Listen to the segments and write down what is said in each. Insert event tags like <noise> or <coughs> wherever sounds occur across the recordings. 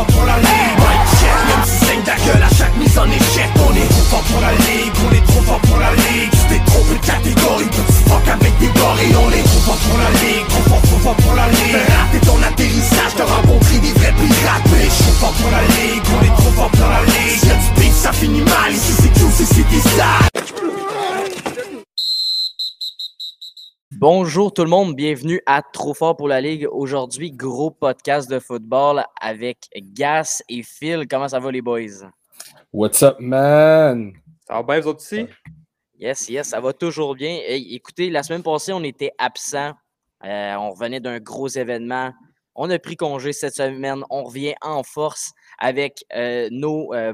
fort pour la Bonjour tout le monde, bienvenue à Trop fort pour la Ligue. Aujourd'hui, gros podcast de football avec Gas et Phil. Comment ça va les boys? What's up, man? Ça va bien, vous autres ici? Yes, yes, ça va toujours bien. écoutez, la semaine passée, on était absent. Euh, on revenait d'un gros événement. On a pris congé cette semaine. On revient en force avec euh, nos euh,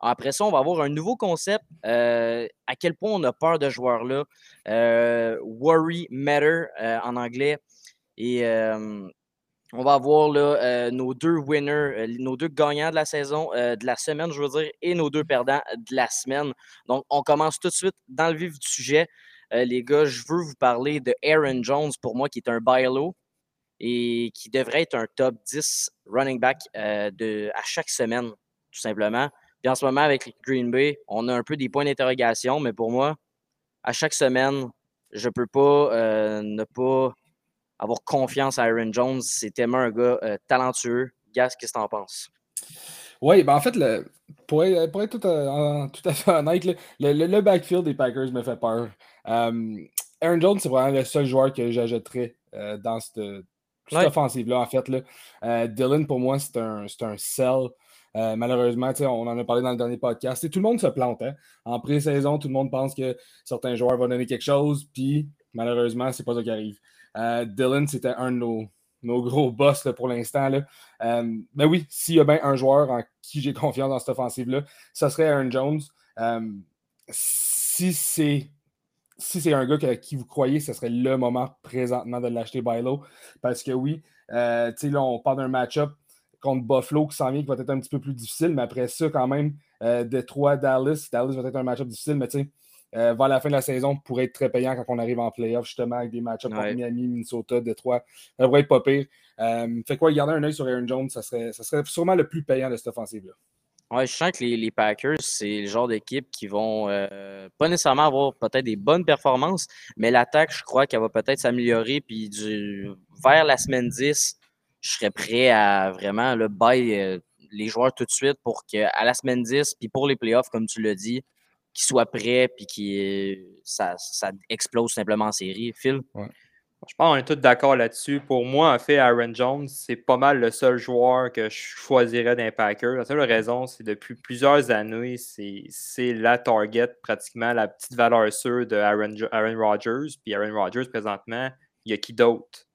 après ça, on va avoir un nouveau concept. Euh, à quel point on a peur de joueurs-là. Euh, worry Matter euh, en anglais. Et on va avoir nos deux winners, nos deux gagnants de la saison, de la semaine, je veux dire, et nos deux perdants de la semaine. Donc, on commence tout de suite dans le vif du sujet. les gars, je veux vous parler de Aaron Jones, pour moi, qui est un buy et qui devrait être un top 10 running back à chaque semaine, tout simplement. Puis en ce moment, avec Green Bay, on a un peu des points d'interrogation, mais pour moi, à chaque semaine, je ne peux pas euh, ne pas avoir confiance à Aaron Jones. C'est tellement un gars euh, talentueux. Gas, qu'est-ce que tu en penses? Oui, ben en fait, le, pour, être, pour être tout, à, tout, à, fait honnête, le, le, backfield des Packers me fait peur. Aaron Jones, c'est vraiment le seul joueur que j'ajouterais euh, dans cette, offensive-là, en fait. Là. Dylan, pour moi, c'est un, un sell. Euh, malheureusement, on en a parlé dans le dernier podcast. tout le monde se plante. Hein. En pré-saison, tout le monde pense que certains joueurs vont donner quelque chose, puis malheureusement, c'est pas ça qui arrive. Euh, Dylan, c'était un de nos, gros boss pour l'instant. Euh, mais oui, s'il y a bien un joueur en qui j'ai <laughs> confiance dans cette offensive-là, ce serait Aaron Jones. si c'est un gars qui vous croyez, ce serait le moment présentement de l'acheter by low. Parce que oui, on parle d'un match-up contre Buffalo qui s'en vient, qui va être un petit peu plus difficile. Mais après ça, quand même, euh, Detroit, Dallas. Dallas va être un match-up difficile, mais tu sais, euh, vers la fin de la saison, pourrait être très payant quand on arrive en playoff, justement, avec des match-ups contre Miami, Minnesota, Detroit. Ça devrait être pas pire. Euh, fait quoi, garder un œil sur Aaron Jones, ça serait, ça serait sûrement le plus payant de cette offensive-là. Ouais, je sens que les, Packers, c'est le genre d'équipe qui vont euh, pas nécessairement avoir peut-être des bonnes performances, mais l'attaque, je crois qu'elle va peut-être s'améliorer. Puis du, vers la semaine 10, je serais prêt à vraiment le buy euh, les joueurs tout de suite pour qu'à la semaine 10, puis pour les playoffs, comme tu l'as dit, qu'ils soient prêts puis que ça, ça, explose simplement en série. Phil? Je pense qu'on est tous d'accord là-dessus. Pour moi, en fait, Aaron Jones, c'est pas mal le seul joueur que je choisirais d'un Packer. La seule raison, c'est depuis plusieurs années, c'est la target, pratiquement la petite valeur sûre de Aaron, Aaron Rodgers. Puis Aaron Rodgers, présentement, il y a qui d'autre?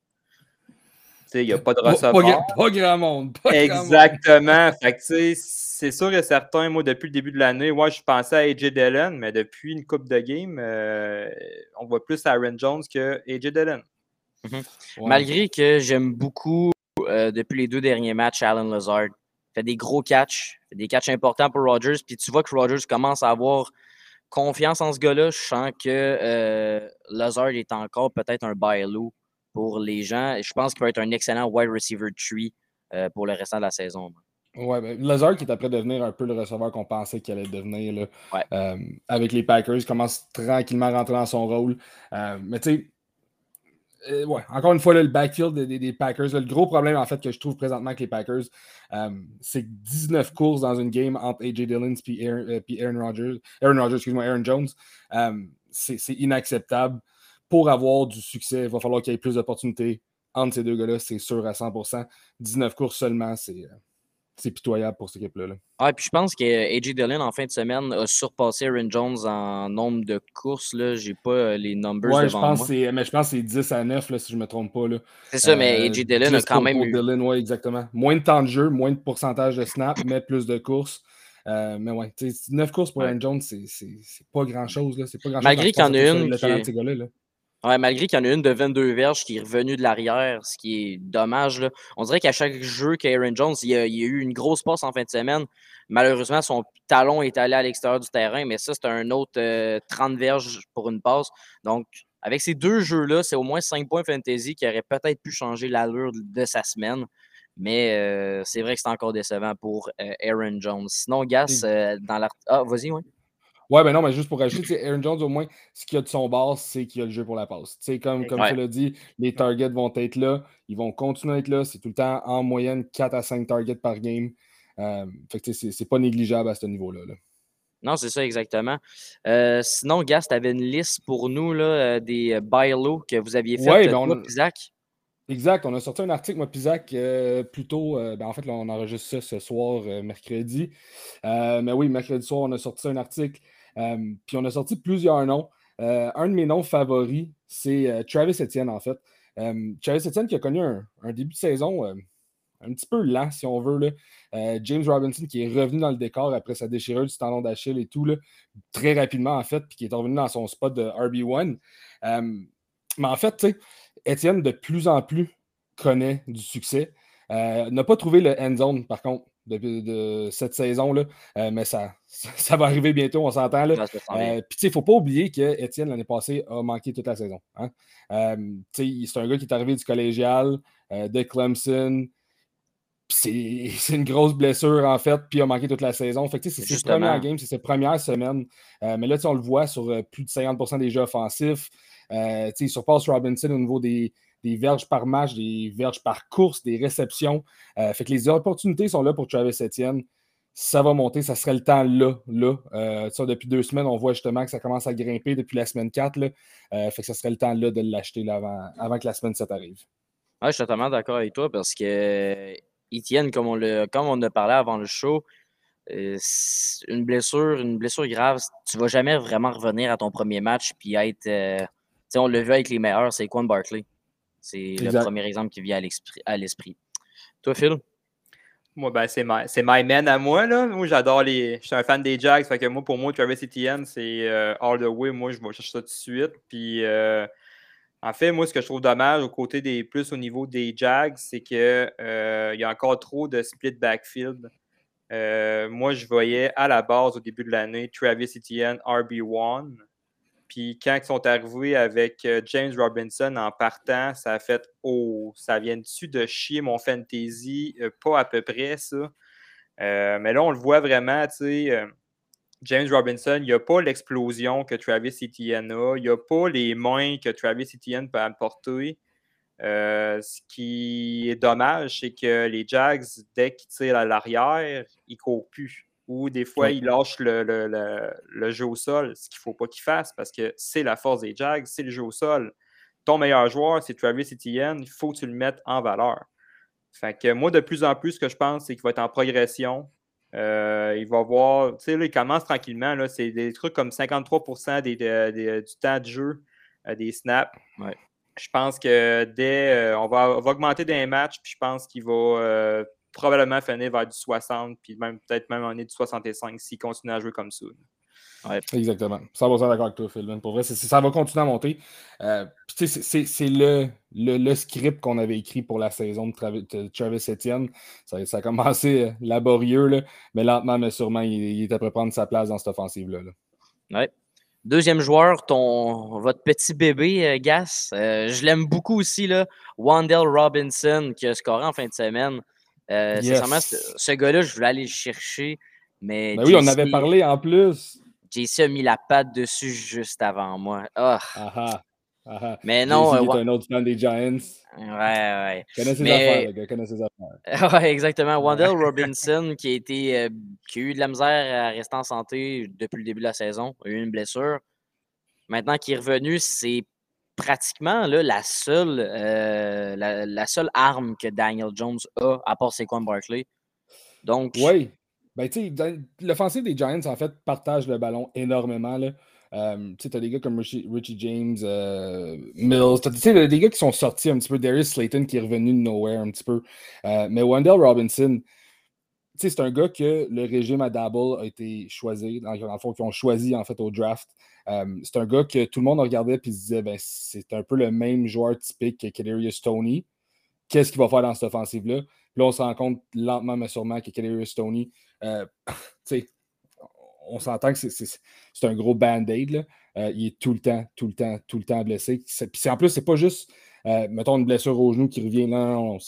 Il n'y a pas de receveur. Pas, grand monde. Exactement. c'est sûr et certain, moi, depuis le début de l'année, moi, je pensais à AJ Dillon, mais depuis une coupe de game, euh, on voit plus Aaron Jones que AJ Dillon. Mhm. Malgré que j'aime beaucoup, euh, depuis les deux derniers matchs, Alan Lazard. Fait des gros catchs, fait des catchs importants pour Rogers. Puis tu vois que Rogers commence à avoir confiance en ce gars-là. Je sens que euh, Lazard est encore peut-être un bailou pour les gens. Je pense qu'il va être un excellent wide receiver tree euh, pour le restant de la saison. Ouais, ben, Lazard qui est après devenir un peu le receveur qu'on pensait qu'il allait devenir là, euh, avec les Packers, il commence tranquillement à rentrer dans son rôle. Euh, mais tu sais, ouais, encore une fois, le backfield des, Packers, le gros problème en fait que je trouve présentement avec les Packers, c'est 19 courses dans une game entre AJ Dillon et Aaron, Rodgers, Aaron Rodgers, excuse-moi, Aaron Jones. c'est inacceptable pour avoir du succès, il va falloir qu'il y ait plus d'opportunités entre ces deux gars-là, c'est sûr à 100%. 19 courses seulement, c'est, euh, pitoyable pour cette équipe-là. Ah, puis je pense que AJ Dillon, en fin de semaine, a surpassé Aaron Jones en nombre de courses. Je n'ai pas euh, les numbers ouais, je pense moi. mais je pense que c'est 10 à 9, là, si je ne me trompe pas. C'est ça, mais AJ Dillon a quand même eu... Dillon, ouais, exactement. Moins de temps de jeu, moins de pourcentage de snap, mais plus de courses. Euh, mais ouais, 9 courses pour Aaron Jones, c'est, pas grand-chose. Grand Malgré qu'il y en a une. Qui... Là. Ouais, malgré qu'il y en a une de 22 verges qui est revenue de l'arrière, ce qui est dommage. Là. On dirait qu'à chaque jeu qu'Aaron Jones, il y, a, eu une grosse passe en fin de semaine. Malheureusement, son talon est allé à l'extérieur du terrain, mais ça, c'est un autre 30 euh, verges pour une passe. Donc, avec ces deux jeux-là, c'est au moins 5 points fantasy qui auraient peut-être pu changer l'allure de sa semaine. Mais c'est vrai que c'est encore décevant pour Aaron Jones. Sinon, Gas, dans la. Ah, vas-y, oui. Ouais, ben non, mais juste pour rajouter, Aaron Jones, au moins, ce qu'il y a de son base, c'est qu'il y a le jeu pour la passe. sais, comme, comme tu l'as dit, les targets vont être là, ils vont continuer à être là. C'est tout le temps en moyenne 4 à 5 targets par game. Euh, fait que c'est pas négligeable à ce niveau-là. Non, c'est ça exactement. Euh, sinon, Gas, tu avais une liste pour nous là, euh, des buy que vous aviez fait, ouais, ben on Exact, on a sorti un article, moi, Pisac, euh, plus tôt. ben en fait, là, on enregistre ça ce soir, mercredi. mais oui, mercredi soir, on a sorti un article euh, puis on a sorti plusieurs noms. Euh, un de mes noms favoris, c'est euh, Travis Etienne, en fait. Travis Etienne qui a connu un, début de saison un petit peu lent, si on veut. Là. James Robinson qui est revenu dans le décor après sa déchirure du tendon d'Achille et tout, là, très rapidement, en fait, puis qui est revenu dans son spot de RB1. mais en fait, Etienne, de plus en plus, connaît du succès. n'a pas trouvé le end zone, par contre de, cette saison-là. Euh, mais ça, ça, <laughs> va arriver bientôt, on s'entend. Là. Euh, puis, il ne faut pas oublier qu'Étienne, l'année passée, a manqué toute la saison. Hein. Euh, c'est un gars qui est arrivé du collégial, de Clemson. <laughs> C'est une grosse blessure, en fait, puis il a manqué toute la saison. Fait c'est ses premières games, c'est ses premières semaines. mais là, on le voit sur plus de 50% des jeux offensifs. il surpasse Robinson au niveau des, des verges par match, des verges par course, des réceptions. Euh, fait que les opportunités sont là pour Travis Etienne. Ça va monter, ça serait le temps là. là. Euh, depuis deux semaines, on voit justement que ça commence à grimper depuis la semaine 4. Là. Euh, fait que ça serait le temps là de l'acheter avant, avant que la semaine 7 arrive. je suis totalement d'accord avec toi parce que Etienne, comme on, le, comme on a parlé avant le show, une blessure, une blessure grave, tu vas jamais vraiment revenir à ton premier match puis être. on l'a vu avec les meilleurs, c'est Quan Barkley. C'est le premier exemple qui vient à l'esprit. Toi, Phil? Moi, ben, c'est my, my, man à moi. Là. Moi, j'adore les. Je suis un fan des Jags. Fait que moi, pour moi, Travis Etienne, c'est euh, all the way. Moi, je vais chercher ça tout de suite. Puis, euh, en fait, moi, ce que je trouve dommage au côté des plus au niveau des Jags, c'est qu'il euh, y a encore trop de split backfield. moi, je voyais à la base, au début de l'année, Travis Etienne, RB1. Puis quand ils sont arrivés avec euh, James Robinson en partant, ça a fait Oh, ça vient dessus de chier mon fantasy, euh, pas à peu près ça. Euh, mais là, on le voit vraiment, tu sais. James Robinson, il n'y a pas l'explosion que Travis Etienne a, il n'y a pas les mains que Travis Etienne peut apporter. ce qui est dommage, c'est que les Jags, dès qu'ils tirent à l'arrière, ils courent plus ou des fois, il lâche le, jeu au sol, ce qu'il ne faut pas qu'il fasse parce que c'est la force des Jags, c'est le jeu au sol. Ton meilleur joueur, c'est Travis Etienne, il faut que tu le mettes en valeur. Fait que moi, de plus en plus, ce que je pense, c'est qu'il va être en progression. Euh, il va voir, tu sais, il commence tranquillement. C'est des trucs comme 53 des, du temps de jeu, euh, des snaps. Je pense que dès. Euh, on, va, augmenter des matchs, puis je pense qu'il va probablement finir vers du 60, puis même peut-être même en est du 65 s'il continue à jouer comme ça. Ouais. Exactement. 100% d'accord avec toi, Phil. Pour vrai, ça va continuer à monter. Euh, c'est le, le, script qu'on avait écrit pour la saison de, Travis, Etienne. Ça, a commencé euh, laborieux, là, mais lentement, mais sûrement, il, est à peu prendre sa place dans cette offensive-là. Ouais. Deuxième joueur, ton, votre petit bébé, euh, Gas. je l'aime beaucoup aussi, là. Wandell Robinson, qui a scoré en fin de semaine. Euh, ce, gars-là, je voulais aller le chercher. Mais ben oui, on avait parlé en plus. JC a mis la patte dessus juste avant moi. Oh. Mais non. Euh, est un autre fan des Giants. Ouais, ouais. Connais ses affaires, le gars. Connais ses affaires. <laughs> ouais, exactement. Wendell <laughs> Robinson, qui a, été, euh, qui a eu de la misère à rester en santé depuis le début de la saison, a eu une blessure. Maintenant qu'il est revenu, c'est pratiquement la, seule, euh, la, seule arme que Daniel Jones a, à part Saquon Barkley. Donc. Oui. Ben, l'offensive des Giants, en fait, partage le ballon énormément. Euh, tu as des gars comme Richie, James, euh, Mills, tu sais, des gars qui sont sortis un petit peu. Darius Slayton qui est revenu de nowhere un petit peu. mais Wendell Robinson, c'est un gars que le régime à Dabble a été choisi, dans le fond, qu'ils ont choisi en fait au draft. Euh, c'est un gars que tout le monde regardait et se disait ben, c'est un peu le même joueur typique que Kadarius Tony. Qu'est-ce qu'il va faire dans cette offensive-là? Là, on se rend compte lentement mais sûrement que Kadarius Tony, euh, <coughs> on s'entend que c'est un gros band-aid. Euh, il est tout le temps, tout le temps, tout le temps blessé. En plus, c'est pas juste mettons une blessure au genou qui revient. Non,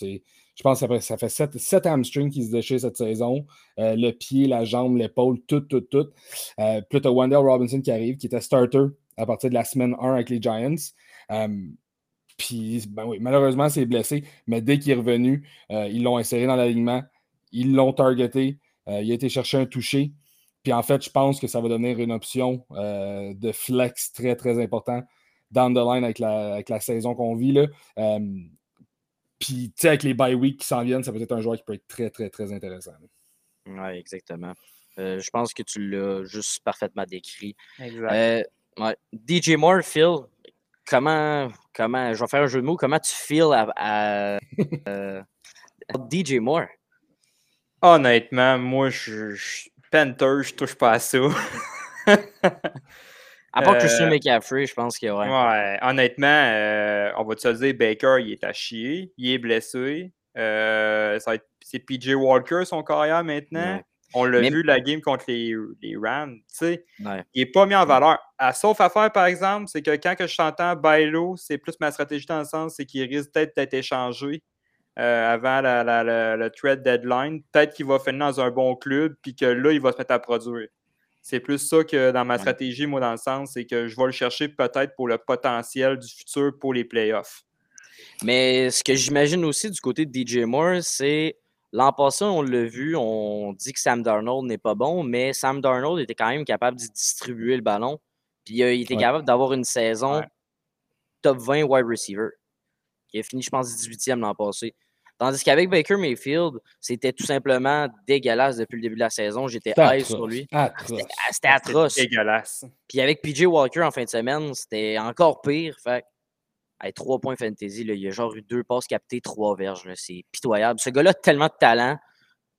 je pense que ça fait, sept, hamstrings qui se déchirent cette saison. Euh, le pied, la jambe, l'épaule, tout, tout, tout. Euh, puis tu as Wendell Robinson qui arrive, qui était starter à partir de la semaine 1 avec les Giants. puis, ben malheureusement, c'est blessé, mais dès qu'il est revenu, ils l'ont inséré dans l'alignement, ils l'ont targeté, il a été chercher un touché. Puis en fait, je pense que ça va devenir une option de flex très, très important down the line avec la, saison qu'on vit. Là. Euh, puis, tu sais, avec les bye week qui s'en viennent, ça peut être un joueur qui peut être très, très, très intéressant. Oui, exactement. Euh, je pense que tu l'as juste parfaitement décrit. Euh, DJ Moore, Phil, comment, comment, je vais faire un jeu de mots, comment tu feels à, <laughs> DJ Moore? Honnêtement, moi, je, je Panther, je touche pas à ça. <laughs> À part Christian euh, McCaffrey, je pense qu'il y aurait. Ouais, honnêtement, euh, on va te dire, Baker, il est à chier, il est blessé. Euh, c'est PJ Walker, son carrière maintenant. On l'a vu la game contre les, les Rams. Il n'est pas mis en valeur. À, sauf affaire, par exemple, c'est que quand que je t'entends Bailo, c'est plus ma stratégie dans le sens, c'est qu'il risque peut-être d'être échangé avant le trade deadline. Peut-être qu'il va finir dans un bon club, puis que là, il va se mettre à produire. C'est plus ça que dans ma stratégie, moi, dans le sens, c'est que je vais le chercher peut-être pour le potentiel du futur pour les playoffs. Mais ce que j'imagine aussi du côté de DJ Moore, c'est l'an passé, on l'a vu, on dit que Sam Darnold n'est pas bon, mais Sam Darnold était quand même capable de distribuer le ballon. Puis il était capable d'avoir une saison top 20 wide receiver. qui a fini, je pense, 18e l'an passé. Tandis qu'avec Baker Mayfield, c'était tout simplement dégueulasse depuis le début de la saison. J'étais high sur lui. C'était atroce. Dégueulasse. Puis avec PJ Walker en fin de semaine, c'était encore pire. Fait trois points fantasy, là, il a genre eu deux passes captées, trois verges. C'est pitoyable. Ce gars-là a tellement de talent.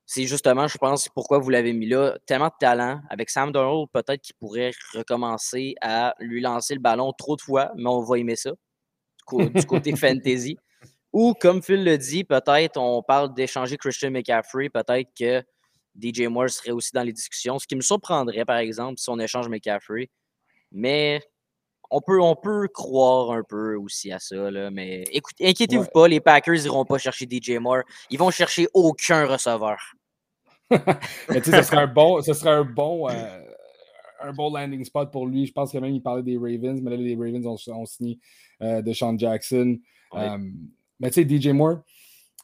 C'est justement, je pense, pourquoi vous l'avez mis là. Tellement de talent. Avec Sam Darnold, peut-être qu'il pourrait recommencer à lui lancer le ballon trop de fois, mais on va aimer ça. Du côté <laughs> fantasy. Ou, comme Phil le dit, peut-être on parle d'échanger Christian McCaffrey. Peut-être que DJ Moore serait aussi dans les discussions. Ce qui me surprendrait, par exemple, si on échange McCaffrey. Mais on peut, on peut croire un peu aussi à ça. Là, mais écoutez, inquiétez-vous pas, les Packers n'iront pas chercher DJ Moore. Ils vont chercher aucun receveur. <laughs> mais tu sais, ce serait un bon, ce serait un bon, euh, un bon landing spot pour lui. Je pense que même il parlait des Ravens, mais là, les Ravens ont, signé euh, de Sean Jackson. Euh, mais tu sais, DJ Moore,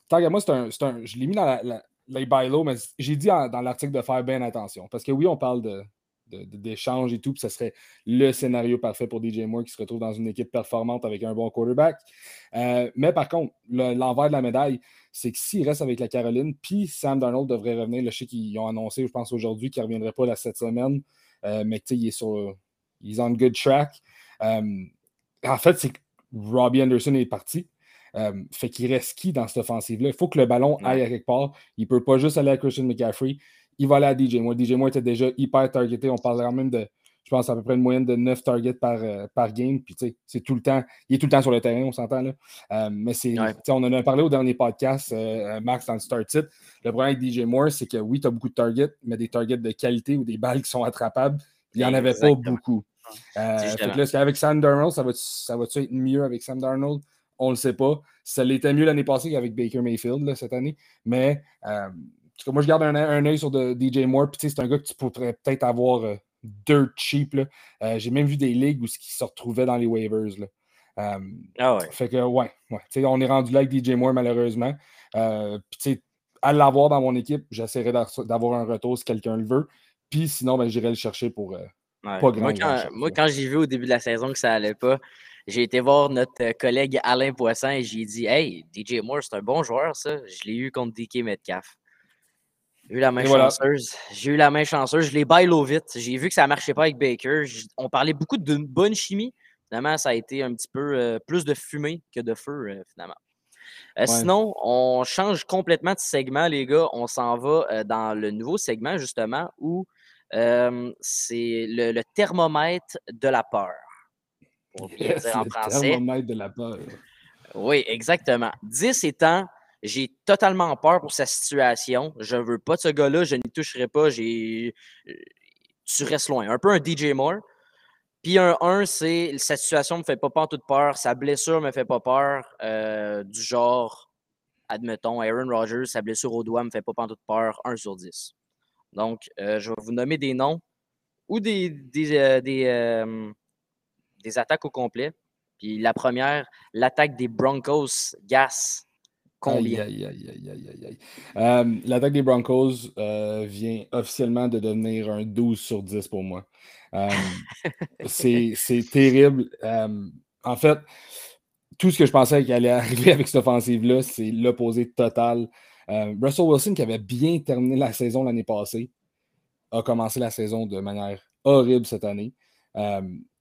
tant que moi, c'est un, un, Je l'ai mis dans la, les bylaws, mais j'ai dit dans l'article de faire bien attention. Parce que oui, on parle de, d'échange et tout, puis ce serait le scénario parfait pour DJ Moore qui se retrouve dans une équipe performante avec un bon quarterback. Euh, mais par contre, l'envers de la médaille, c'est que s'il reste avec la Caroline, puis Sam Darnold devrait revenir, je sais qu'ils ont annoncé, je pense aujourd'hui, qu'il ne reviendrait pas la cette semaine, euh, mais il est sur. Il est on good track. Euh, en fait, c'est que Robbie Anderson est parti. Euh, fait qu'il reste qui dans cette offensive-là? Il faut que le ballon aille à quelque part. Il ne peut pas juste aller à Christian McCaffrey. Il va aller à DJ Moore. DJ Moore était déjà hyper targeté. On parle quand même de, je pense, à peu près une moyenne de 9 targets par, euh, par game. Puis, tu sais, c'est tout le temps. Il est tout le temps sur le terrain, on s'entend là. Euh, mais c'est. On en a parlé au dernier podcast, Max, dans le Start It. Le problème avec DJ Moore, c'est que oui, tu as beaucoup de targets, mais des targets de qualité ou des balles qui sont attrapables, il n'y en avait pas beaucoup. fait que là, avec Sam Darnold, ça va-tu ça va être mieux avec Sam Darnold? On ne le sait pas. Ça l'était mieux l'année passée qu'avec Baker Mayfield cette année. Mais euh, moi, je garde un, un œil sur DJ Moore. c'est un gars que tu pourrais peut-être avoir euh, dirt cheap. Euh, j'ai même vu des ligues où qui se retrouvaient dans les waivers. Là. ah ouais. Fait que, ouais. ouais. On est rendu là avec DJ Moore, malheureusement. Puis, à l'avoir dans mon équipe, j'essaierai d'avoir un retour si quelqu'un le veut. Puis sinon, ben, j'irai le chercher pour pas grand Moi, quand, quand j'ai vu au début de la saison que ça allait pas, j'ai été voir notre euh, collègue Alain Poisson et j'ai dit Hey, DJ Moore, c'est un bon joueur, ça. Je l'ai eu contre DK Metcalf. J'ai eu la main chanceuse. J'ai eu la main chanceuse. Je l'ai bailo vite. J'ai vu que ça ne marchait pas avec Baker. On parlait beaucoup de bonne chimie. Finalement, ça a été un petit peu euh, plus de fumée que de feu, euh, finalement. Sinon, on change complètement de segment, les gars. On s'en va dans le nouveau segment, justement, où c'est le, thermomètre de la peur pour <laughs> bien dire en français. de la peur. Oui, exactement. 10 étant, j'ai totalement peur pour sa situation. Je ne veux pas de ce gars-là, je n'y toucherai pas. J'ai... Tu restes loin. Un peu un DJ Moore. Puis un 1, c'est cette situation me fait pas peur toute peur, sa blessure me fait pas peur, euh, du genre, admettons, Aaron Rodgers, sa blessure au doigt me fait pas toute peur, 1 sur 10. Donc, euh, je vais vous nommer des noms ou des, des, euh, des, des attaques au complet. Puis la première, l'attaque des Broncos, Gas. Combien? Aïe, aïe, aïe, aïe, aïe, L'attaque des Broncos vient officiellement de devenir un 12 sur 10 pour moi. Euh, <laughs> c'est terrible. Euh, en fait, tout ce que je pensais qu'il allait <laughs> arriver avec cette offensive-là, c'est l'opposé total. Euh, Russell Wilson, qui avait bien terminé la saison l'année passée, a commencé la saison de manière horrible cette année.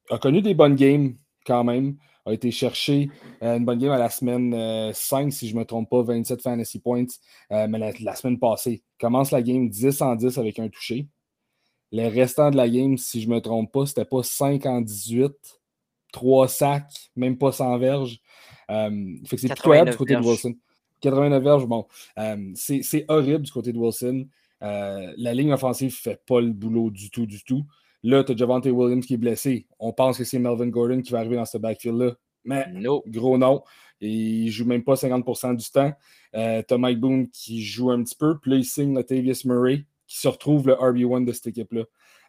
A connu des bonnes games quand même. A été chercher une bonne game à la semaine 5, si je ne me trompe pas, 27 fantasy points. mais la, la, semaine passée, commence la game 10 en 10 avec un touché. Le restant de la game, si je ne me trompe pas, c'était pas 5 en 18, 3 sacs, même pas 100 verges. Euh, fait que c'est pitoyable du côté de Wilson. 89 verges, bon, euh, c'est horrible du côté de Wilson. Euh, la ligne offensive ne fait pas le boulot du tout, du tout. Là, tu as Javante Williams qui est blessé. On pense que c'est Melvin Gordon qui va arriver dans ce backfield-là. Mais gros non. Il ne joue même pas 50% du temps. Euh, tu as Mike Boone qui joue un petit peu. Puis là, il signe Latavius Murray qui se retrouve le RB1 de cette équipe-là.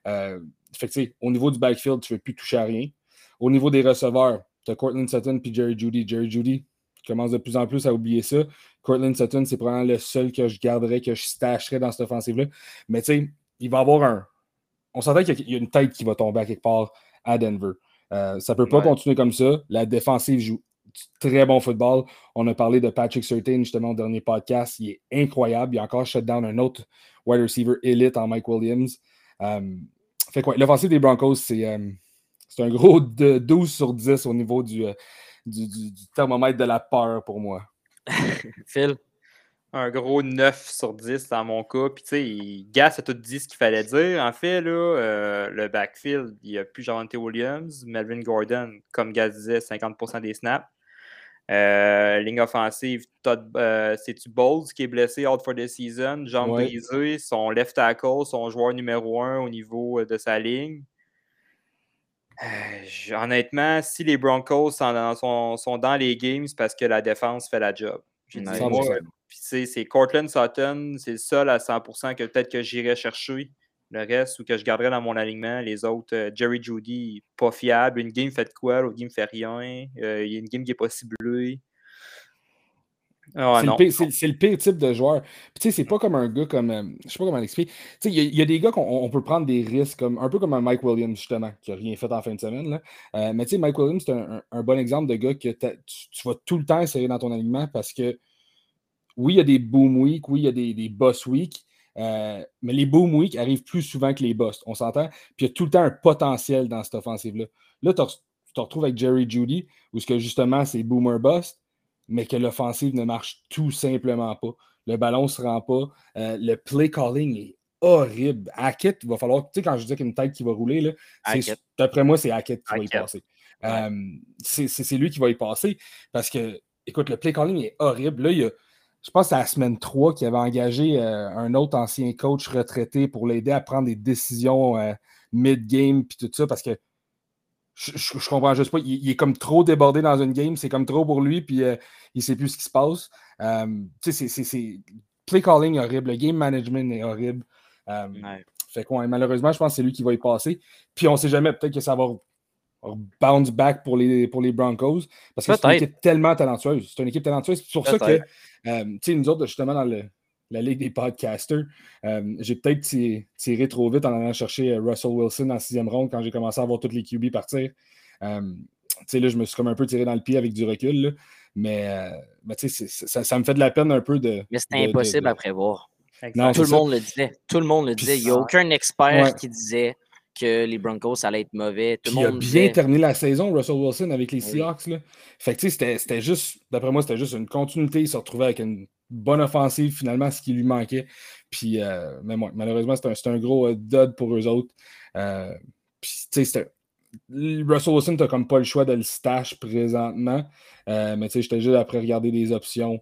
Euh, fait au niveau du backfield, tu ne veux plus toucher à rien. Au niveau des receveurs, tu as Cortland Sutton puis Jerry Judy. Jerry Judy commence de plus en plus à oublier ça. Cortland Sutton, c'est probablement le seul que je garderais, que je stacherais dans cette offensive-là. Mais tu sais, il va avoir un. On s'entend qu'il y a une tête qui va tomber à quelque part à Denver. Euh, ça ne peut pas continuer comme ça. La défensive joue très bon football. On a parlé de Patrick Surtain justement au dernier podcast. Il est incroyable. Il a encore shut down un autre wide receiver élite en Mike Williams. Euh, fait quoi, l'offensive des Broncos, c'est euh, un gros <laughs> de 12 sur 10 au niveau du, du, thermomètre de la peur pour moi. <laughs> Phil? Un gros 9 sur 10 dans mon cas. Puis, tu sais, Gas a tout dit ce qu'il fallait dire. En fait, là, le backfield, il n'y a plus Javante Williams, Melvin Gordon, comme Gas disait, 50% des snaps. Euh, ligne offensive, euh, c'est-tu Bowles qui est blessé out for the season, jambe brisée, son left tackle, son joueur numéro un au niveau euh, de sa ligne. honnêtement, si les Broncos sont dans, sont, dans les games, c'est parce que la défense fait la job. C'est Cortland Sutton, c'est le seul à 100% que peut-être que j'irai chercher le reste ou que je garderai dans mon alignement. Les autres, euh, Jerry Judy, pas fiable. Une game fait quoi, l'autre game fait rien. Euh, il y a une game qui n'est pas ciblée. Ah, c'est, le pire, type de joueur. tu sais, c'est pas comme un gars comme. Euh, je sais pas comment l'expliquer. Tu sais, il y, a des gars qu'on peut prendre des risques, comme, un peu comme un Mike Williams, justement, qui a rien fait en fin de semaine. Là. mais tu sais, Mike Williams, c'est un, bon exemple de gars que tu, vas tout le temps essayer dans ton alignement parce que oui, il y a des boom week, oui, il y a des, des boss week, euh, mais les boom week arrivent plus souvent que les busts, on s'entend? Puis il y a tout le temps un potentiel dans cette offensive-là. Là, tu te retrouves avec Jerry Judy, où ce que justement c'est boomer bust, mais que l'offensive ne marche tout simplement pas. Le ballon ne se rend pas. Euh, le play calling est horrible. Hackett, il va falloir. Tu sais, quand je dis qu'il y a une tête qui va rouler, d'après moi, c'est Hackett qui va y passer. Euh, c'est lui qui va y passer parce que, écoute, le play calling est horrible. Là, il y a je pense que c'est la semaine 3 qu'il avait engagé euh, un autre ancien coach retraité pour l'aider à prendre des décisions euh, mid-game puis tout ça parce que je, je, comprends juste pas. Il, est comme trop débordé dans une game, c'est comme trop pour lui, puis euh, il sait plus ce qui se passe. tu sais, c'est play calling horrible, le game management est horrible. Fait quoi, malheureusement, je pense que c'est lui qui va y passer. Puis on sait jamais, peut-être que ça va bounce back pour les, pour les Broncos. Parce que c'est une équipe tellement talentueuse. C'est une équipe talentueuse. C'est pour ça que, euh, tu sais, nous autres, justement, dans la Ligue des podcasters, euh, j'ai peut-être tiré, trop vite en allant chercher euh, Russell Wilson en sixième ronde quand j'ai commencé à voir toutes les QB partir. tu sais, là, je me suis comme un peu tiré dans le pied avec du recul. Mais, tu sais, ça, me fait de la peine un peu de. Mais c'était impossible à prévoir. tout le monde le disait. Tout le monde le disait. Il n'y a aucun expert qui disait que les Broncos allaient être mauvais. Tout il a bien terminé la saison, Russell Wilson, avec les Seahawks. Là. Fait que c'était juste, d'après moi, c'était juste une continuité. Il se retrouvait avec une bonne offensive, finalement, ce qui lui manquait. Puis, euh, mais malheureusement, c'était un, gros euh, dud pour eux autres. Euh, puis, tu sais, Russell Wilson, tu comme pas le choix de le stash présentement. mais tu sais, j'étais juste après regarder des options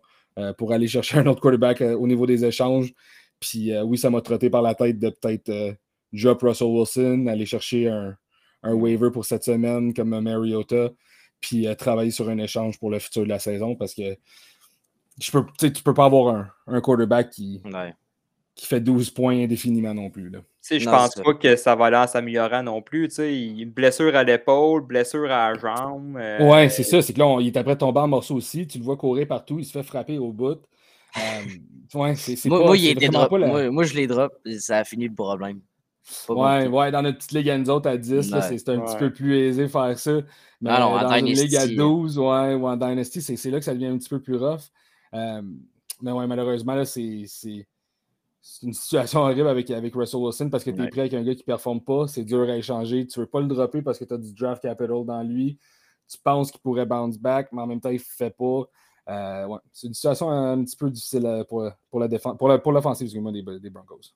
pour aller <laughs> chercher un autre quarterback au niveau des échanges. Puis oui, ça m'a trotté par la tête de peut-être drop Russell Wilson, aller chercher un, un waiver pour cette semaine comme Mariota, puis travailler sur un échange pour le futur de la saison parce que je peux, tu ne peux pas avoir un, quarterback qui, qui fait 12 points indéfiniment non plus. Là. Je pense pas que ça va aller s'améliorer non plus. Une blessure à l'épaule, blessure à la jambe. Euh, ouais, c'est ça. C'est que là, il est après tomber en morceau aussi. Tu le vois courir partout, il se fait frapper au bout. Euh, ouais, c'est, moi, pas, moi, il drop. moi, je les drop. Ça a fini le problème. Ouais, ouais, dans notre petite ligue à nous autres à 10, c'est un petit peu plus aisé faire ça. Mais ah non, dans une ligue à 12 ouais, ou en Dynasty, c'est là que ça devient un petit peu plus rough. Euh, mais ouais, malheureusement, là, c'est une situation horrible avec, avec Russell Wilson parce que tu es prêt avec un gars qui ne performe pas. C'est dur à échanger. Tu ne veux pas le dropper parce que tu as du draft capital dans lui. Tu penses qu'il pourrait bounce back, mais en même temps, il ne fait pas. Euh, ouais. C'est une situation un petit peu difficile euh, pour, pour la défense, pour, pour l'offensive des, des Broncos.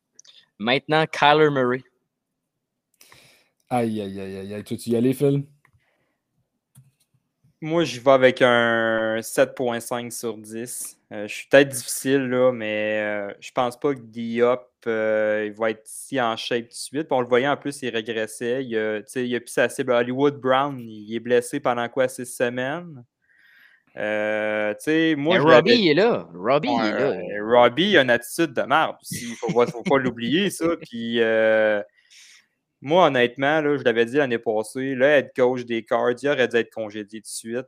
Maintenant, Kyler Murray. Aïe, aïe, aïe, aïe. Tu y aller, Phil? Moi, je vais avec un 7.5 sur 10. Euh, je suis peut-être difficile, là, mais euh, je pense pas que Diop euh, va être si en shape tout de suite. on le voyait en plus, il régressait. Il a, il a pu sa cible. Hollywood Brown, il est blessé pendant quoi, six semaines? Moi, Robbie, il est là. Robbie, il est là. Robbie a une attitude de merde Il ne faut, faut, pas l'oublier, ça. Puis, moi, honnêtement, là, je l'avais dit l'année passée, le head coach des Cards, il aurait dû être congédié tout de suite.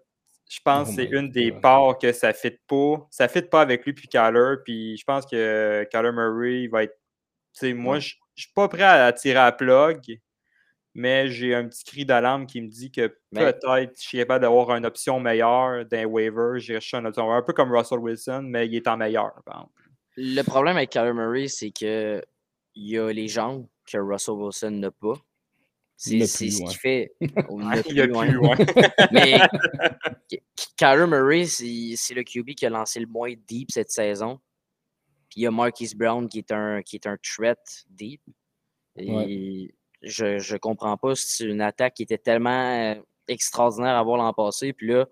Je pense oh que c'est une des parts que ça ne fit pas. Ça ne fit pas avec lui puis Kyler. Puis je pense que Kyler Murray va être. moi, je ne suis pas prêt à tirer à plug, mais j'ai un petit cri d'alarme qui me dit que peut-être je suis capable d'avoir une option meilleure d'un waiver. J'ai cherché une option un peu comme Russell Wilson, mais il est en meilleur, Le problème avec Kyler Murray, c'est que il y a les jambes que Russell Wilson n'a pas. C'est ce qui fait. <laughs> il a plus loin. <laughs> Mais <laughs> Kyler Murray, c'est le QB qui a lancé le moins deep cette saison. Puis il y a Marquis Brown qui est un, qui est un threat deep. Et je ne comprends pas. C'est une attaque qui était tellement euh, extraordinaire à voir l'an passé. Puis là,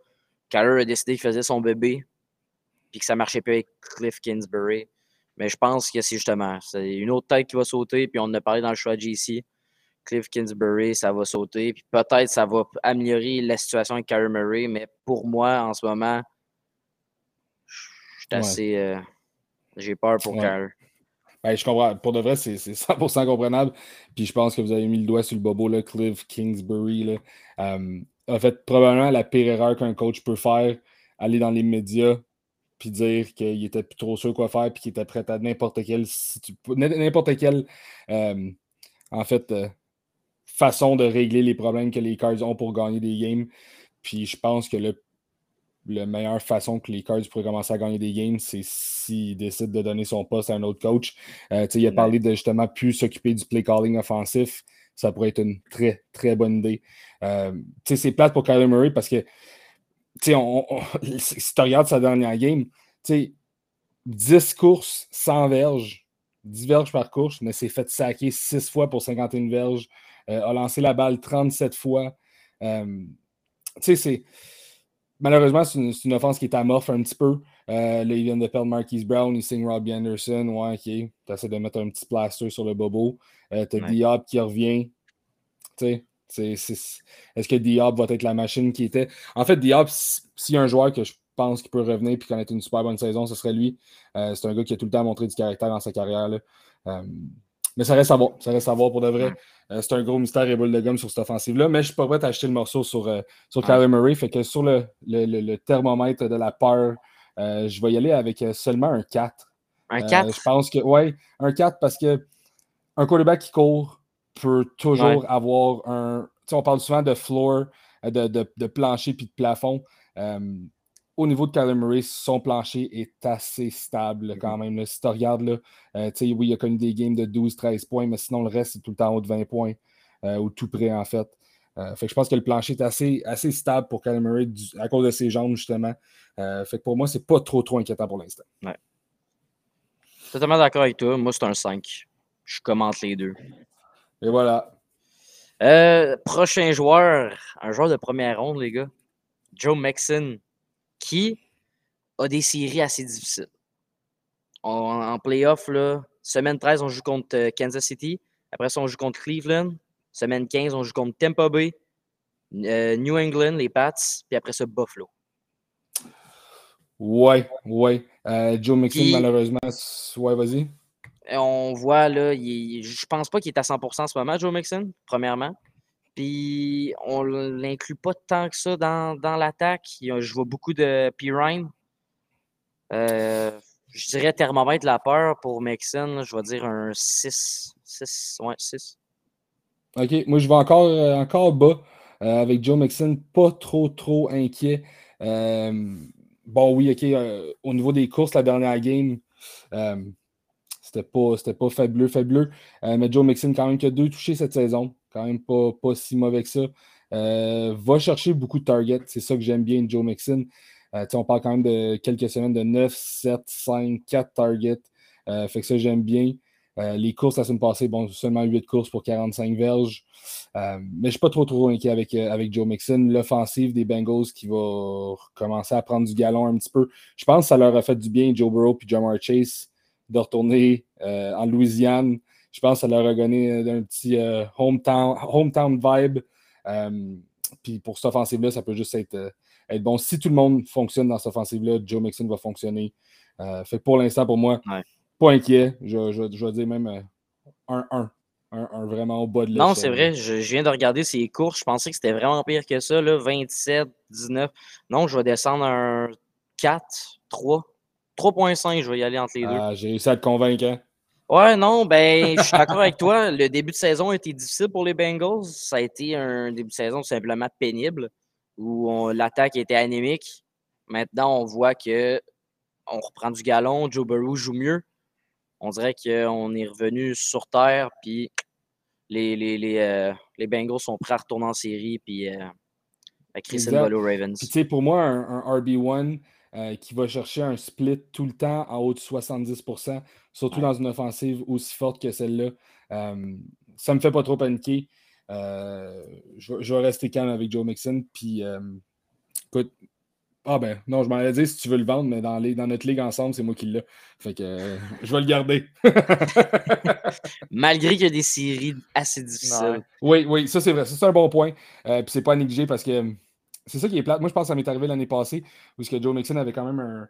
Kyler a décidé qu'il faisait son bébé. Puis que ça marchait pas avec Cliff Kingsbury. Mais je pense que c'est justement c'est une autre tête qui va sauter. Puis on en a parlé dans le choix de JC. Cliff Kingsbury, ça va sauter. Puis peut-être ça va améliorer la situation avec Kyler Murray. Mais pour moi, en ce moment, je assez. Euh, j'ai peur pour ouais. Ben, je comprends. Pour de vrai, c'est 100% comprenable. Puis je pense que vous avez mis le doigt sur le bobo, là, Cliff Kingsbury. Là. Euh, en fait, probablement la pire erreur qu'un coach peut faire, aller dans les médias, puis dire qu'il était plus trop sûr quoi faire, puis qu'il était prêt à n'importe quelle, n'importe euh, en fait, euh, façon de régler les problèmes que les Cards ont pour gagner des games. Puis je pense que le, la meilleure façon que les Cards pourraient commencer à gagner des games, c'est s'ils décident de donner son poste à un autre coach. Euh, il a parlé de justement plus s'occuper du play calling offensif. Ça pourrait être une très, très bonne idée. c'est plate pour Kyler Murray parce que <laughs> si tu regardes sa dernière game, 10 courses, 100 verges, 10 verges par course, mais s'est fait saquer 6 fois pour 51 verges, euh, a lancé la balle 37 fois. Euh, c'est. Malheureusement, c'est une, offense qui est amorphe un petit peu. Euh, là, ils viennent de perdre Marquise Brown, ils signent Robbie Anderson. Ouais, ok. Tu essaies de mettre un petit plaster sur le bobo. Euh, tu as Diop qui revient. Tu sais, est-ce que Diop va être la machine qui était? En fait, Diop, s'il y a un joueur que je pense qu'il peut revenir et connaître une super bonne saison, ce serait lui. Euh, c'est un gars qui a tout le temps montré du caractère dans sa carrière. Euh, mais ça reste à voir. Ça reste à voir pour de vrai. Euh, c'est un gros mystère et boule de gomme sur cette offensive-là. Mais je ne suis pas prêt à acheter le morceau sur, sur Kyler Murray. Fait que sur le, le, thermomètre de la peur, je vais y aller avec seulement un 4. Un 4? je pense que, ouais, un 4 parce que un quarterback qui court, peut toujours avoir un. on parle souvent de floor, euh, de, plancher puis de plafond. Euh, au niveau de Kyler Murray, son plancher est assez stable mm-hmm. quand même. Si tu regardes, là, euh, oui, il a connu des games de 12-13 points, mais sinon le reste, c'est tout le temps en haut de 20 points, ou tout près en fait. fait que je pense que le plancher est assez, assez stable pour Kyler Murray à cause de ses jambes, justement. fait que pour moi, c'est pas trop trop inquiétant pour l'instant. Ouais. Totalement d'accord avec toi. Moi, c'est un 5. Je commente les deux. Et voilà. Euh, prochain joueur, un joueur de première ronde, les gars. Joe Mixon, qui a des séries assez difficiles. en playoff, là, semaine 13, on joue contre euh, Kansas City. Après ça, on joue contre Cleveland. Semaine 15, on joue contre Tampa Bay, euh, New England, les Pats, puis après ça, Buffalo. Ouais, ouais. Euh, Joe Mixon, malheureusement, ouais, vas-y. On voit là, il, je pense pas qu'il est à 100% en ce moment, Joe Mixon, premièrement. Puis on l'inclut pas tant que ça dans, l'attaque. Je vois beaucoup de Pirine. Euh, je dirais thermomètre la peur pour Mixon. Je vais dire un 6. 6, ouais, 6. OK, moi je vais encore, euh, encore bas avec Joe Mixon. Pas trop, trop inquiet. bon, oui, OK, au niveau des courses, la dernière game, c'était pas, pas faibleux. Euh, mais Joe Mixon, quand même, qui a deux touchés cette saison. Quand même pas, pas si mauvais que ça. Euh, va chercher beaucoup de targets. C'est ça que j'aime bien, Joe Mixon. Euh, on parle quand même de quelques semaines de 9, 7, 5, 4 targets. fait que ça, j'aime bien. les courses la semaine passée, bon, seulement 8 courses pour 45 verges. mais je ne suis pas trop trop inquiet avec, avec Joe Mixon. L'offensive des Bengals qui va commencer à prendre du galon un petit peu. Je pense que ça leur a fait du bien, Joe Burrow et Jamar Chase de retourner euh, en Louisiane. Je pense que ça leur a donné un petit euh, hometown, hometown vibe. Euh, puis pour cette offensive-là, ça peut juste être, être, bon. Si tout le monde fonctionne dans cette offensive-là, Joe Mixon va fonctionner. fait pour l'instant, pour moi, pas inquiet. Je, je, je vais dire même 1-1. Un, vraiment au bas de Non, c'est vrai. Je, viens de regarder ses courses. Je pensais que c'était vraiment pire que ça. Là, 27, 19. Non, je vais descendre un 4, 3. 3.5, je vais y aller entre les deux. Ah, j'ai réussi à te convaincre. Hein? Ouais, non, ben, je suis d'accord avec toi. Le début de saison a été difficile pour les Bengals. Ça a été un début de saison simplement pénible, où l'attaque était anémique. Maintenant, on voit que on reprend du galon. Joe Burrow joue mieux. On dirait qu'on est revenu sur terre, puis les, les, les, euh, les, Bengals sont prêts à retourner en série, puis euh, à Chris Ravens. tu sais, pour moi, un, un RB1, euh, qui va chercher un split tout le temps en haut de 70 surtout dans une offensive aussi forte que celle-là. Euh, ça ne me fait pas trop paniquer. Euh, je, vais rester calme avec Joe Mixon. Puis, écoute, ah ben, non, je m'en allais dire si tu veux le vendre, mais dans, les, dans notre ligue ensemble, c'est moi qui l'ai. Fait que je vais le garder. <laughs> Malgré qu'il y a des séries assez difficiles. Oui, oui, ça c'est vrai. C'est un bon point. puis c'est pas négligé parce que c'est ça qui est plate. Moi, je pense que ça m'est arrivé l'année passée, où que Joe Mixon avait quand même un,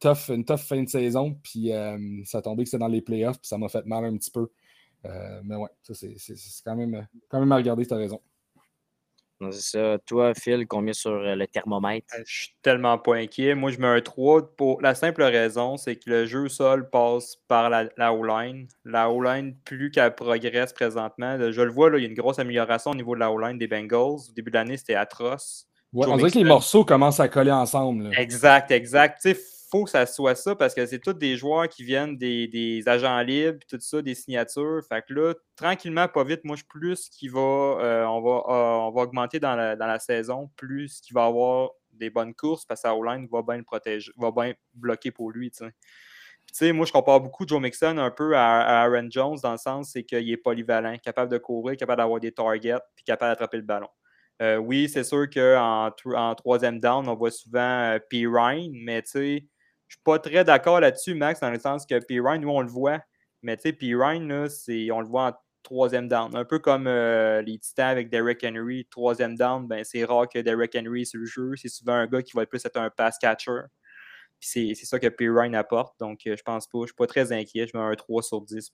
tough, une tough fin de saison, puis euh, ça a tombé que c'était dans les playoffs, puis ça m'a fait mal un petit peu. Euh, mais ouais, ça, c'est quand même, quand même à regarder, tu as raison. C'est ça. Toi, Phil, combien sur euh, le thermomètre? Je suis tellement pas inquiet. Moi, je mets un 3 pour la simple raison, c'est que le jeu sol passe par la, la O-line. La O-line, plus qu'elle progresse présentement, je le vois, là, il y a une grosse amélioration au niveau de la O-line des Bengals. Au début de l'année, c'était atroce on dirait que les morceaux commencent à coller ensemble. Exact, exact. Il faut que ça soit ça parce que c'est tous des joueurs qui viennent des, agents libres, tout ça, des signatures. Fait que là, tranquillement, pas vite, moi, je plus qu'il va, euh, on, va euh, on va augmenter dans la, saison, plus qu'il va avoir des bonnes courses parce que line va bien le protéger, va bien bloquer pour lui. moi, je compare beaucoup Joe Mixon un peu à, Aaron Jones dans le sens c'est qu'il est polyvalent, capable de courir, capable d'avoir des targets, puis capable d'attraper le ballon. Euh, oui, c'est sûr qu'en en troisième down, on voit souvent euh, P. Ryan, mais tu sais, je suis pas très d'accord là-dessus, Max, dans le sens que P. Ryan, nous, on le voit. Mais tu sais, P. Ryan, là, on le voit en troisième down. Un peu comme euh, les Titans avec Derrick Henry. Troisième down, ben, c'est rare que Derrick Henry sur le jeu. C'est souvent un gars qui va plus être un pass catcher. Puis c'est ça que P. Ryan apporte. Donc, je pense pas. Je suis pas très inquiet. Je mets un 3 sur 10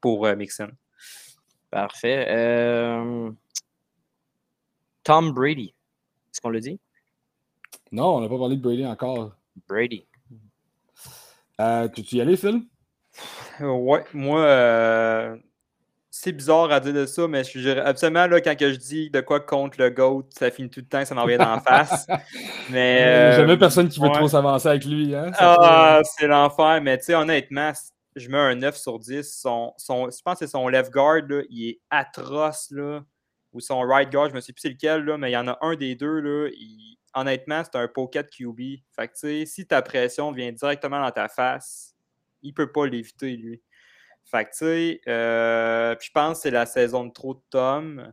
pour Mixon. Parfait. Tom Brady. Est-ce qu'on le dit? Non, on n'a pas parlé de Brady encore. Brady. Euh, tu y allais, Phil? ouais, moi, euh, c'est bizarre à dire de ça, mais je, absolument, là, quand que je dis de quoi contre le GOAT, ça finit tout le temps, ça m'en vient d'en face. <laughs> Mais. Euh, Jamais personne qui veut trop s'avancer avec lui. Hein, ah, c'est l'enfer, mais tu sais, honnêtement, je mets un 9 sur 10. Son, son, je pense que c'est son left guard, là, il est atroce. Là ou son right guard, je ne sais plus c'est lequel, là, mais il y en a un des deux. Là, honnêtement, c'est un pocket QB. Fait que, si ta pression vient directement dans ta face, il ne peut pas l'éviter, lui. Fait que, tu sais, euh, je pense que c'est la saison de trop de Tom.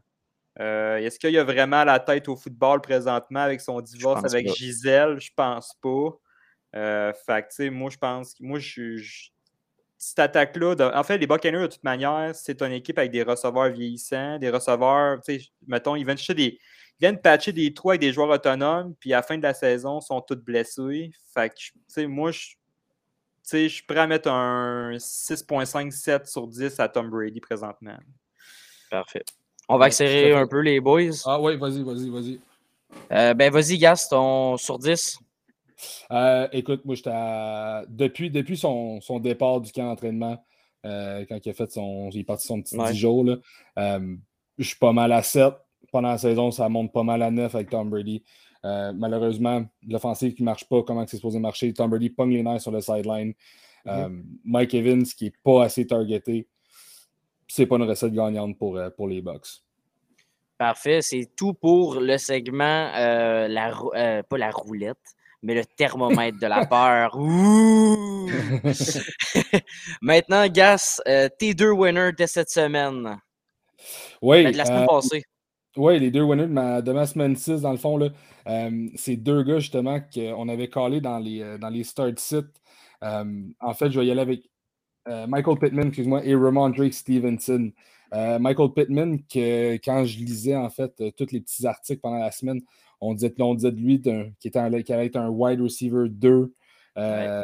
Euh, est-ce qu'il y a vraiment la tête au football présentement avec son divorce avec Gisèle? Je pense pas. Euh, fait que, tu sais, moi, je pense que moi, je, cette attaque-là, de- en fait, les Buccaneers, de toute manière, c'est une équipe avec des receveurs vieillissants, des receveurs, tu sais, mettons, ils viennent chercher des. Viennent patcher des trous avec des joueurs autonomes, puis à la fin de la saison, ils sont tous blessés. Fait que, tu sais, moi, je. tu sais, je suis prêt à mettre un 6.57 sur 10 à Tom Brady présentement. Parfait. On va accélérer un peu les boys. Ah oui, vas-y, vas-y, vas-y. Euh, ben, vas-y, Gas, ton sur 10. Euh, écoute, moi, j'étais depuis, depuis son, son départ du camp d'entraînement, euh, quand il a fait son. Il est parti son petit Ouais. 10 jours, là, euh, je suis pas mal à 7. Pendant la saison, ça monte pas mal à 9 avec Tom Brady. Euh, malheureusement, l'offensive qui ne marche pas, comment c'est supposé marcher. Tom Brady pogne les nerfs sur le sideline. Euh, Mike Evans qui n'est pas assez targeté. C'est pas une recette gagnante pour, euh, pour les Bucks. Parfait. C'est tout pour le segment, la, pas la roulette, mais le thermomètre de la <laughs> peur. Ouh! <laughs> Maintenant, Gas, tes deux winners de cette semaine. Oui, Ben, de la semaine passée. Oui, les deux winners de ma, de ma semaine 6, dans le fond, là, euh, c'est deux gars justement qu'on avait collés dans les, euh, dans les start sites. Euh, en fait, je vais y aller avec euh, Michael Pittman, excuse-moi, et Ramon Drake Stevenson. Michael Pittman, que quand je lisais en fait tous les petits articles pendant la semaine, on disait, on disait de lui qu'il était un- qu'il allait être un wide receiver 2 euh,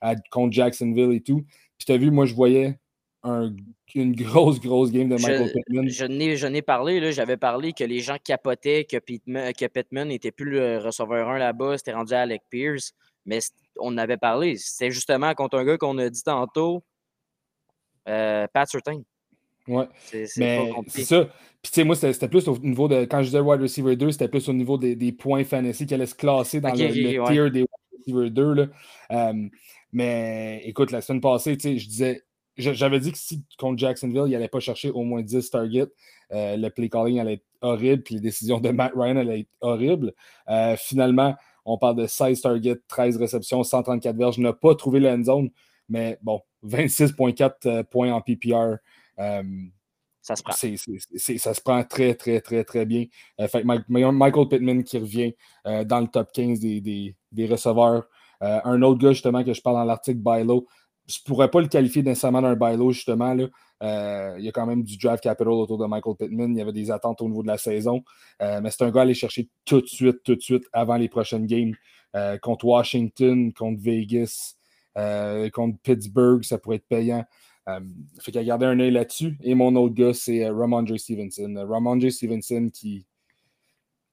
à- contre Jacksonville et tout. Puis tu as vu, moi je voyais un- une grosse, grosse game de Michael Pittman. Je n'ai, je n'ai parlé, j'avais parlé que les gens capotaient que Pittman, que Pittman n'était plus le receveur 1 là-bas, c'était rendu à Alec Pierce. Mais on en avait parlé. C'était justement contre un gars qu'on a dit tantôt, euh, Pat Surtain. Ouais. C'est, ça. Puis tu sais, moi, c'était plus au niveau de. Quand je disais wide receiver 2, c'était plus au niveau des, des points fantasy qui allaient se classer dans le, ok, le ouais. tier des wide receiver 2. Là. Euh, mais écoute, la semaine passée, tu sais, je disais. J'avais dit que si contre Jacksonville, il n'allait pas chercher au moins 10 targets, euh, le play calling allait être horrible, puis les décisions de Matt Ryan allaient être horribles. Euh, finalement, on parle de 16 targets, 13 réceptions, 134 verges. Je n'ai pas trouvé la end zone, mais bon, 26,4 euh, points en PPR. Euh, Ça se prend. ça se prend très, très, très, très bien. Fait Mike- Michael Pittman qui revient dans le top 15 des, des- des receveurs. Un autre gars, justement, que je parle dans l'article Bilo, je ne pourrais pas le qualifier nécessairement d'un Bilo, justement. Là. Euh, il y a quand même du draft capital autour de Michael Pittman. Il y avait des attentes au niveau de la saison. Euh, mais c'est un gars à aller chercher tout de suite, tout de suite, avant les prochaines games. Euh, contre Washington, contre Vegas, contre Pittsburgh, ça pourrait être payant. Fait qu'à garder un œil là-dessus. Et mon autre gars, c'est Ramondre Stevenson. Ramondre Stevenson qui,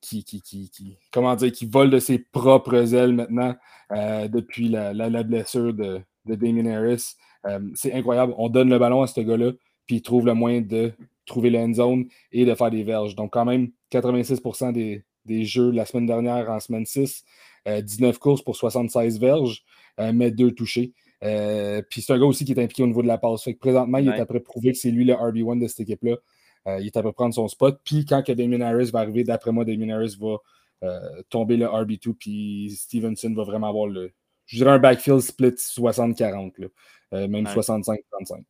qui, qui, qui, comment dire, qui vole de ses propres ailes maintenant depuis la- la blessure de, de Damien Harris. Euh, c'est incroyable. On donne le ballon à ce gars-là, puis il trouve le moyen de trouver la end zone et de faire des verges. Donc, quand même, 86% des, des jeux la semaine dernière en semaine 6, euh, 19 courses pour 76 verges, euh, mais deux touchés. Euh, puis c'est un gars aussi qui est impliqué au niveau de la passe. Fait que présentement, il est après prouver que c'est lui le RB1 de cette équipe-là. Euh, il est après prendre son spot. Puis quand que Damien Harris va arriver, d'après moi, Damien Harris va euh, tomber le RB2. Puis Stevenson va vraiment avoir le. Je dirais un backfield split 60-40, là. Euh, même Ouais. 65-35.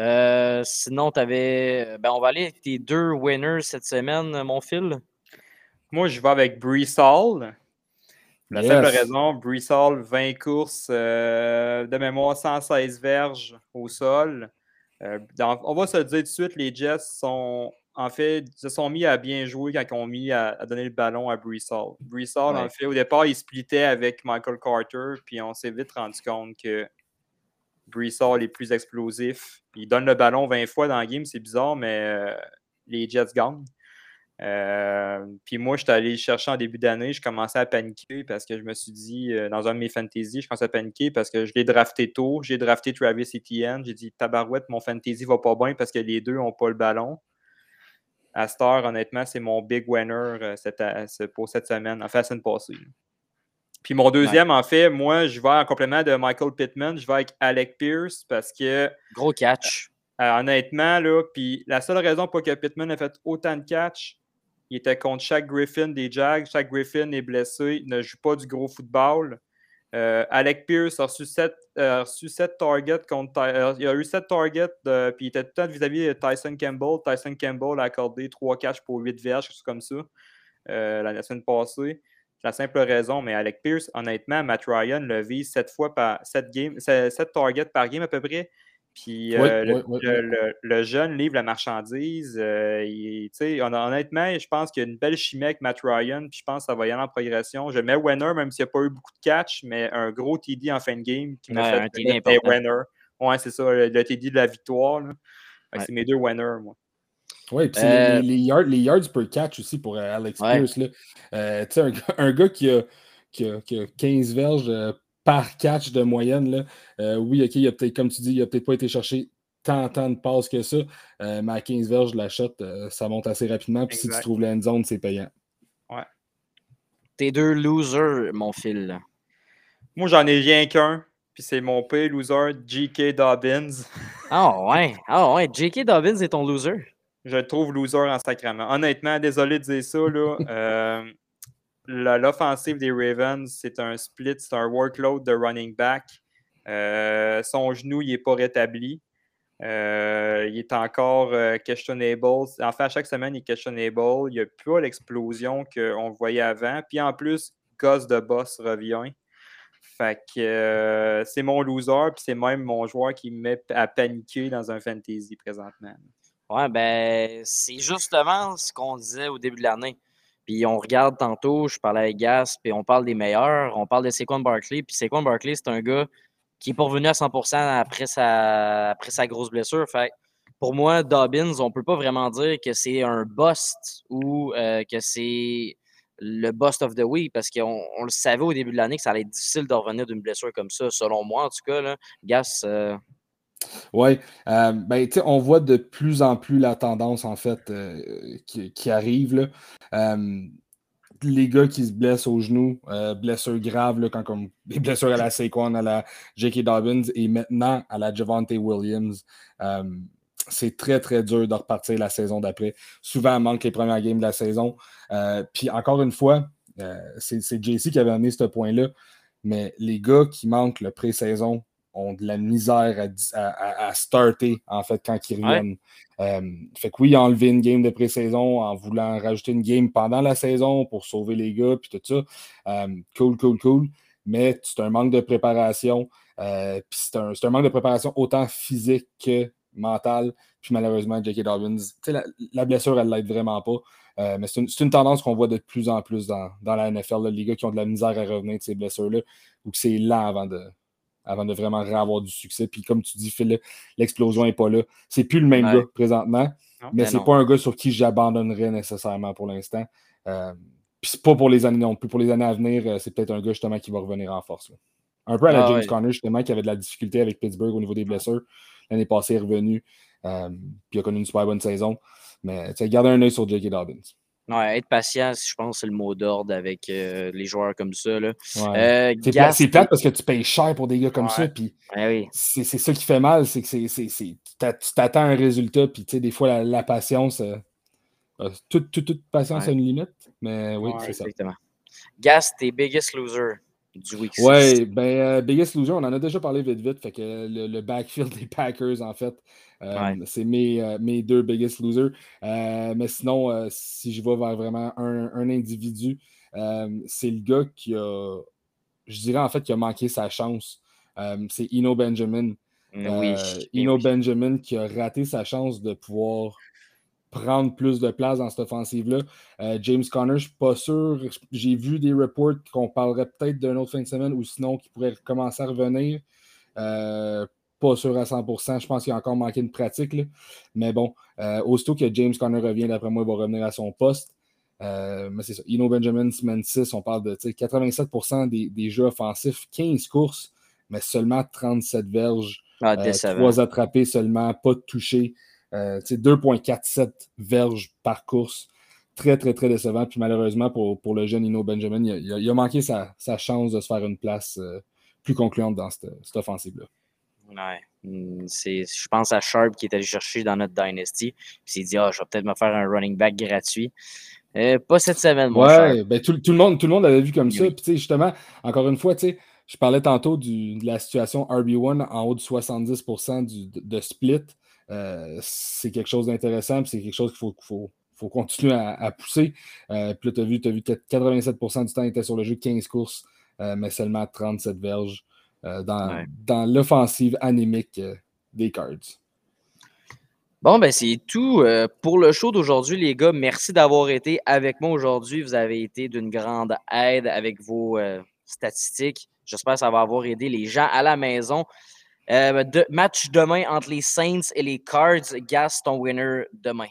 Euh, sinon, t'avais. Ben, on va aller avec tes deux winners cette semaine, mon fil. Moi, je vais avec Brees Hall. La simple raison, Brees Hall, 20 courses, euh, de mémoire 116 verges au sol. Euh, dans- on va se le dire tout de suite, les Jets sont en fait se sont mis à bien jouer quand ils ont mis à, à donner le ballon à Hall. Brees Hall, en Ouais. fait, au départ, il splittait avec Michael Carter, puis on s'est vite rendu compte que Hall est plus explosif. Il donne le ballon 20 fois dans le game, c'est bizarre, mais euh, les Jets gagnent. Euh, puis moi, je suis allé le chercher en début d'année. Je commençais à paniquer parce que je me suis dit, euh, dans un de mes fantasy, je commençais à paniquer parce que je l'ai drafté tôt. J'ai drafté Travis Etienne. J'ai dit, tabarouette, mon fantasy va pas bien parce que les deux n'ont pas le ballon. À cette heure, honnêtement, c'est mon big winner euh, cette- euh, pour cette semaine, en fait, la semaine passée. Puis mon deuxième, en fait, moi, je vais en complément de Michael Pittman, je vais avec Alec Pierce parce que Gros catch. euh, honnêtement, là, puis la seule raison pour que Pittman ait fait autant de catch, il était contre chaque Griffin des Jags. Chaque Griffin est blessé, il ne joue pas du gros football. Euh, Alec Pierce a reçu 7, targets contre. Euh, il a eu 7 targets, de- puis il était tout le temps vis-à-vis de Tyson Campbell. Tyson Campbell a accordé 3 catchs pour 8 verges, quelque chose comme ça, euh, la semaine passée. La simple raison, mais Alec Pierce, honnêtement, Matt Ryan le vise 7 fois par 7 game, 7 targets par game à peu près. Puis euh, le, jeune livre la marchandise. Euh, honnêtement, je pense qu'il y a une belle chimie avec Matt Ryan. Puis je pense que ça va y aller en progression. Je mets Wenner, même s'il n'y a pas eu beaucoup de catch, mais un gros TD en fin de game qui m'a fait un TD important. Ouais, c'est ça, le, TD de la victoire. C'est mes deux winners, moi. Oui, puis euh... les, yards, les, yards, per catch aussi pour Alex Pierce. Là. un, un, gars qui a, qui a, qui a 15 verges par catch de moyenne. Là. Euh, oui, OK, il a peut-être, comme tu dis, il n'a peut-être pas été cherché tant, tant de passes que ça, euh, mais à 15 verges, la shot, euh, ça monte assez rapidement. Puis si tu trouves la zone, c'est payant. Ouais. Tes deux losers, mon fil. Moi, j'en ai rien qu'un. Puis c'est mon pire loser, J.K. Dobbins. Ah ouais, ah ouais, J.K. Dobbins est ton loser. Je le trouve loser en sacrament. Honnêtement, désolé de dire ça, là. <laughs> l'offensive des Ravens, c'est un split, c'est un workload de running back. Euh, son genou, il n'est pas rétabli. Euh, il est encore euh, questionable. En fait, à chaque semaine, il est questionable. Il n'y a plus l'explosion qu'on voyait avant. Puis en plus, Goss de Boss revient. Fait que c'est mon loser, puis c'est même mon joueur qui me met à paniquer dans un fantasy présentement. Ouais, ben, c'est justement ce qu'on disait au début de l'année. Puis on regarde tantôt, je parlais avec Gas, puis on parle des meilleurs. On parle de Saquon Barkley. Puis Saquon Barkley, c'est un gars qui est pas revenu à 100% après sa, après sa grosse blessure. Fait pour moi, Dobbins, on peut pas vraiment dire que c'est un bust ou euh, que c'est le bust of the week parce qu'on on le savait au début de l'année que ça allait être difficile de revenir d'une blessure comme ça, selon moi en tout cas. Là. Gas. Euh, oui, euh, ben, on voit de plus en plus la tendance, en fait, euh, qui, arrive. Là. Euh, les gars qui se blessent au genou, blessures graves, là, quand comme des blessures à la Saquon, à la J.K. Dobbins et maintenant à la Javante Williams. c'est très, très dur de repartir la saison d'après. Souvent, il manque les premières games de la saison. Puis encore une fois, c'est JC qui avait amené ce point-là. Mais les gars qui manquent le pré-saison ont de la misère à, starter, en fait, quand ils reviennent. Euh, fait que oui, enlevé une game de pré-saison en voulant rajouter une game pendant la saison pour sauver les gars, puis tout ça. Euh, cool, cool, cool. Mais c'est un manque de préparation. Euh, puis c'est un, manque de préparation autant physique que mentale. Puis malheureusement, J.K. Dobbins, la, la blessure, elle l'aide vraiment pas. mais c'est une, tendance qu'on voit de plus en plus dans, la NFL, les gars qui ont de la misère à revenir de ces blessures-là, ou que c'est lent avant de, avant de vraiment avoir du succès. Puis comme tu dis, Phil, l'explosion n'est pas là. C'est plus le même gars présentement, mais c'est pas un gars sur qui j'abandonnerais nécessairement pour l'instant. Euh, puis c'est pas pour les années non plus. Pour les années à venir, euh, c'est peut-être un gars justement qui va revenir en force. Un peu à la ah James Conner, justement, qui avait de la difficulté avec Pittsburgh au niveau des blessures. L'année passée, est revenu. Euh, puis il a connu une super bonne saison. Mais gardez un œil sur J.K. Dobbins. Ouais, être patient, je pense, c'est le mot d'ordre avec euh, les joueurs comme ça. Là. Euh, c'est plate parce que tu payes cher pour des gars comme ça. Puis oui. c'est ça qui fait mal, c'est que tu t'attends un résultat. Puis des fois, la, patience, euh, toute, toute, patience a une limite. Mais oui, c'est ça. Exactement. Gas, tes biggest losers du week Ouais, ben, Biggest Loser, on en a déjà parlé vite vite. Fait que le, backfield <laughs> des Packers, en fait, c'est mes, mes, deux Biggest Losers. mais sinon, si je vais vers vraiment un, un individu, c'est le gars qui a, je dirais en fait, qui a manqué sa chance. c'est Ino Benjamin. Oui, Ino Benjamin qui a raté sa chance de pouvoir prendre plus de place dans cette offensive-là. Euh, James Conner, je ne suis pas sûr. J'ai vu des reports qu'on parlerait peut-être d'un autre fin de semaine ou sinon qui pourrait commencer à revenir. Euh, pas sûr à 100%. Je pense qu'il a encore manqué une pratique. Mais bon, euh, aussitôt que James Conner revient, d'après moi, il va revenir à son poste. mais c'est ça. Ino Benjamin, semaine 6, on parle de 87% des, des, jeux offensifs, 15 courses, mais seulement 37 verges. Ah, 3 attrapés seulement, pas de touchés. 2,47 euh, verges par course. Très, très, très décevant. Puis malheureusement, pour, pour le jeune Ino Benjamin, il a, manqué sa, chance de se faire une place euh, plus concluante dans cette, offensive-là. Ouais. Hmm, je pense à Sharp qui est allé chercher dans notre Dynasty. Il s'est dit, ah, je vais peut-être me faire un running back gratuit. Euh, pas cette semaine, mon ouais, ben, tout, le monde, tout le monde l'avait vu comme ça. Puis, justement, encore une fois, je parlais tantôt de la situation RB1 en haut de 70% du, de split. Euh, c'est quelque chose d'intéressant, c'est quelque chose qu'il faut, faut, faut continuer à, pousser. Euh, puis là, tu as vu, as vu 87% du temps, il était sur le jeu 15 courses, euh, mais seulement 37 verges dans, dans l'offensive anémique des Cards. Bon, ben c'est tout pour le show d'aujourd'hui, les gars. Merci d'avoir été avec moi aujourd'hui. Vous avez été d'une grande aide avec vos statistiques. J'espère que ça va avoir aidé les gens à la maison. Euh, match demain entre les Saints et les Cards. Gas, ton winner demain.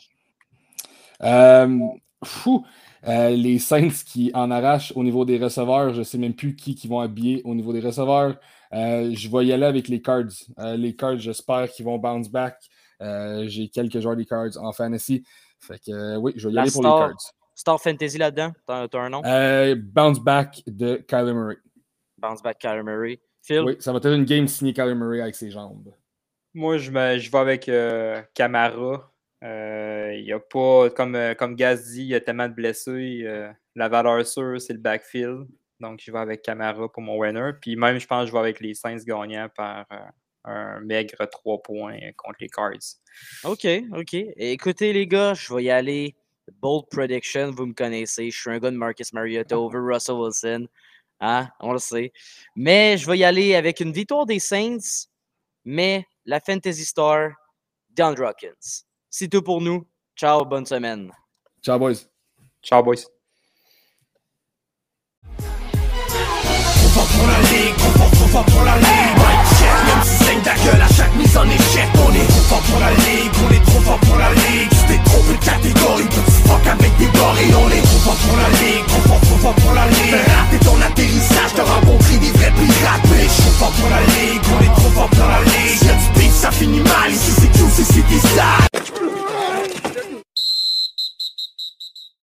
Euh, fou. Euh, les Saints qui en arrachent au niveau des receveurs. Je ne sais même plus qui, qui vont habiller au niveau des receveurs. je vais y aller avec les Cards. les Cards, j'espère qu'ils vont bounce back. J'ai quelques joueurs des Cards en fantasy. Fait que oui, je vais y aller pour les Cards. Star Fantasy là-dedans, t'as un nom? bounce back de Kyler Murray. Bounce back Kyler Murray. Oui, ça va être une game signée Kyler Murray avec ses jambes. Moi, je, je vais avec euh, Camara. Euh, il n'y a pas, comme, euh, comme Gaz dit, il y a tellement de blessés. la valeur sûre, c'est le backfield. Donc, je vais avec Camara pour mon winner. Puis même, je pense que je vais avec les Saints gagnants par un maigre 3 points contre les Cards. OK, OK. Écoutez, les gars, je vais y aller. Bold prediction, vous me connaissez. Je suis un gars de Marcus Mariota over Russell Wilson. Hein? On le sait. Mais je vais y aller avec une victoire des Saints, mais la Fantasy Star, Don Hawkins. C'est tout pour nous. Ciao, bonne semaine. Ciao, boys. Ciao, boys. pour la ligue, trop fort, trop fort pour la ligue ta gueule à chaque mise en échec. On est trop fort pour la ligue, on est trop fort pour la ligue. Tu t'es trop de catégorie, petit fuck avec des gorilles. On est trop fort pour la ligue, trop fort, trop fort pour la ligue. Fais rater ton atterrissage, t'auras compris des vrais pirates. On est trop fort pour la ligue, on est trop fort pour la ligue. Si y'a du beef, ça finit mal, ici c'est tout, ici c'est des